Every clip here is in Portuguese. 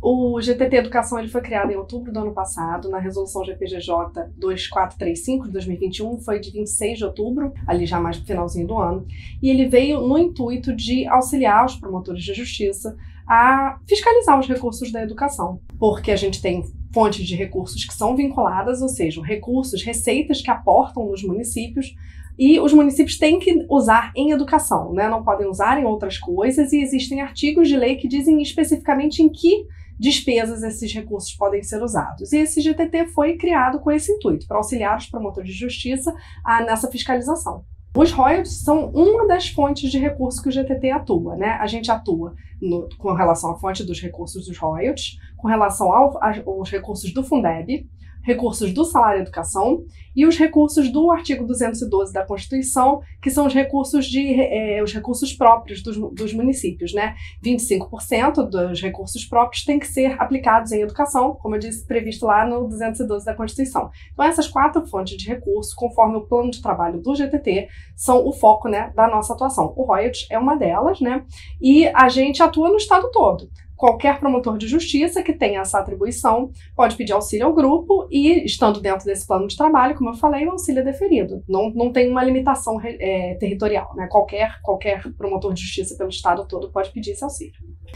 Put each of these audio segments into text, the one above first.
O GTT Educação ele foi criado em outubro do ano passado, na resolução GPGJ 2435 de 2021, foi de 26 de outubro, ali já mais no finalzinho do ano, e ele veio no intuito de auxiliar os promotores de justiça a fiscalizar os recursos da educação, porque a gente tem fontes de recursos que são vinculadas, ou seja, recursos, receitas que aportam nos municípios e os municípios têm que usar em educação, né? não podem usar em outras coisas, e existem artigos de lei que dizem especificamente em que despesas esses recursos podem ser usados. E esse GTT foi criado com esse intuito, para auxiliar os promotores de justiça a, nessa fiscalização. Os royalties são uma das fontes de recurso que o GTT atua, né? A gente atua no, com relação à fonte dos recursos dos royalties, com relação ao, aos recursos do Fundeb, recursos do salário educação e os recursos do artigo 212 da Constituição, que são os recursos de é, os recursos próprios dos, dos municípios, né? 25% dos recursos próprios têm que ser aplicados em educação, como eu disse, previsto lá no 212 da Constituição. Então essas quatro fontes de recurso, conforme o plano de trabalho do GTT, são o foco, né, da nossa atuação. O royalties é uma delas, né? E a gente atua no estado todo. Qualquer promotor de justiça que tenha essa atribuição pode pedir auxílio ao grupo e, estando dentro desse plano de trabalho, como eu falei, o auxílio é deferido. Não, não tem uma limitação é, territorial. Né? Qualquer, qualquer promotor de justiça pelo Estado todo pode pedir esse auxílio.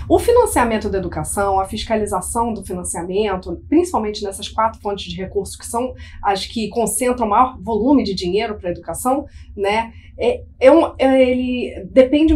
O financiamento da educação, a fiscalização do financiamento, principalmente nessas quatro fontes de recursos que são as que concentram o maior volume de dinheiro para a educação, né, é, é um, é, ele depende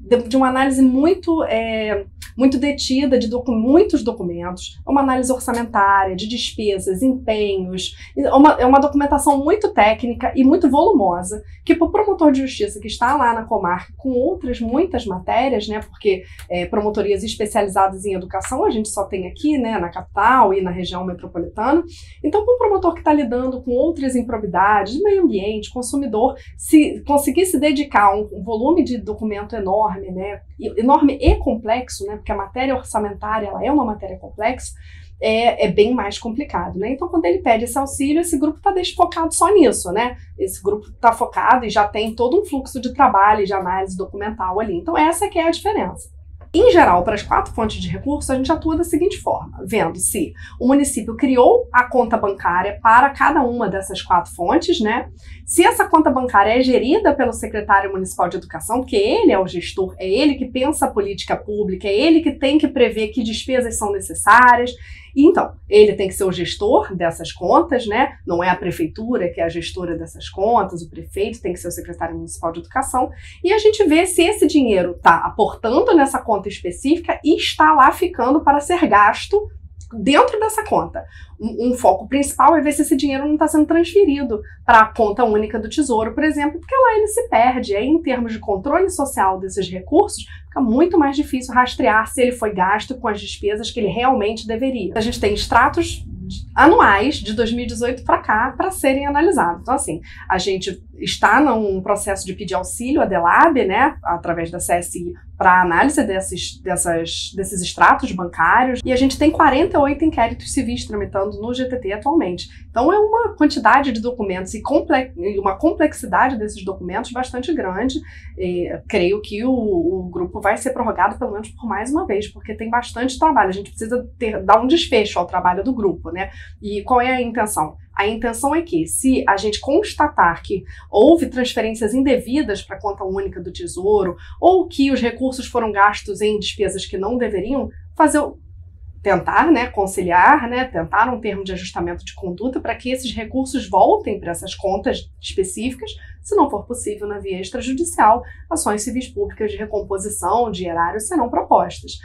de, de uma análise muito é, muito detida de docu muitos documentos, uma análise orçamentária, de despesas, empenhos, uma, é uma documentação muito técnica e muito volumosa, que para o promotor de justiça que está lá na comarca com outras muitas matérias, né, porque é, promotorias especializadas em educação a gente só tem aqui, né, na capital e na região metropolitana, então para um promotor que está lidando com outras improbidades, meio ambiente, consumidor, se conseguir se dedicar a um, um volume de documento enorme, né, enorme e complexo, né, porque a matéria orçamentária ela é uma matéria complexa, é, é, bem mais complicado, né? Então, quando ele pede esse auxílio, esse grupo está desfocado só nisso, né? Esse grupo está focado e já tem todo um fluxo de trabalho e de análise documental ali. Então, essa que é a diferença. Em geral, para as quatro fontes de recursos, a gente atua da seguinte forma: vendo se o município criou a conta bancária para cada uma dessas quatro fontes, né? Se essa conta bancária é gerida pelo secretário municipal de educação, porque ele é o gestor, é ele que pensa a política pública, é ele que tem que prever que despesas são necessárias. Então, ele tem que ser o gestor dessas contas, né? Não é a prefeitura que é a gestora dessas contas, o prefeito tem que ser o secretário municipal de educação. E a gente vê se esse dinheiro está aportando nessa conta específica e está lá ficando para ser gasto dentro dessa conta. Um, um, foco principal é ver se esse dinheiro não está sendo transferido para a conta única do Tesouro, por exemplo, porque lá ele se perde. Aí, em termos de controle social desses recursos, fica muito mais difícil rastrear se ele foi gasto com as despesas que ele realmente deveria. A gente tem extratos anuais de 2018 para cá para serem analisados. Então, assim, a gente está num processo de pedir auxílio à DELAB, né, através da CSI, para análise desses, dessas, desses extratos bancários, e a gente tem 48 inquéritos civis tramitando no GTT atualmente. Então, é uma quantidade de documentos e uma complexidade desses documentos bastante grande. E creio que o, o, grupo vai ser prorrogado pelo menos por mais uma vez, porque tem bastante trabalho. A gente precisa ter, dar um desfecho ao trabalho do grupo, né? E qual é a intenção? A intenção é que, se a gente constatar que houve transferências indevidas para a conta única do Tesouro, ou que os recursos foram gastos em despesas que não deveriam, fazer tentar, né, conciliar, né, tentar um termo de ajustamento de conduta para que esses recursos voltem para essas contas específicas, se não for possível na via extrajudicial, ações civis públicas de recomposição de erário serão propostas.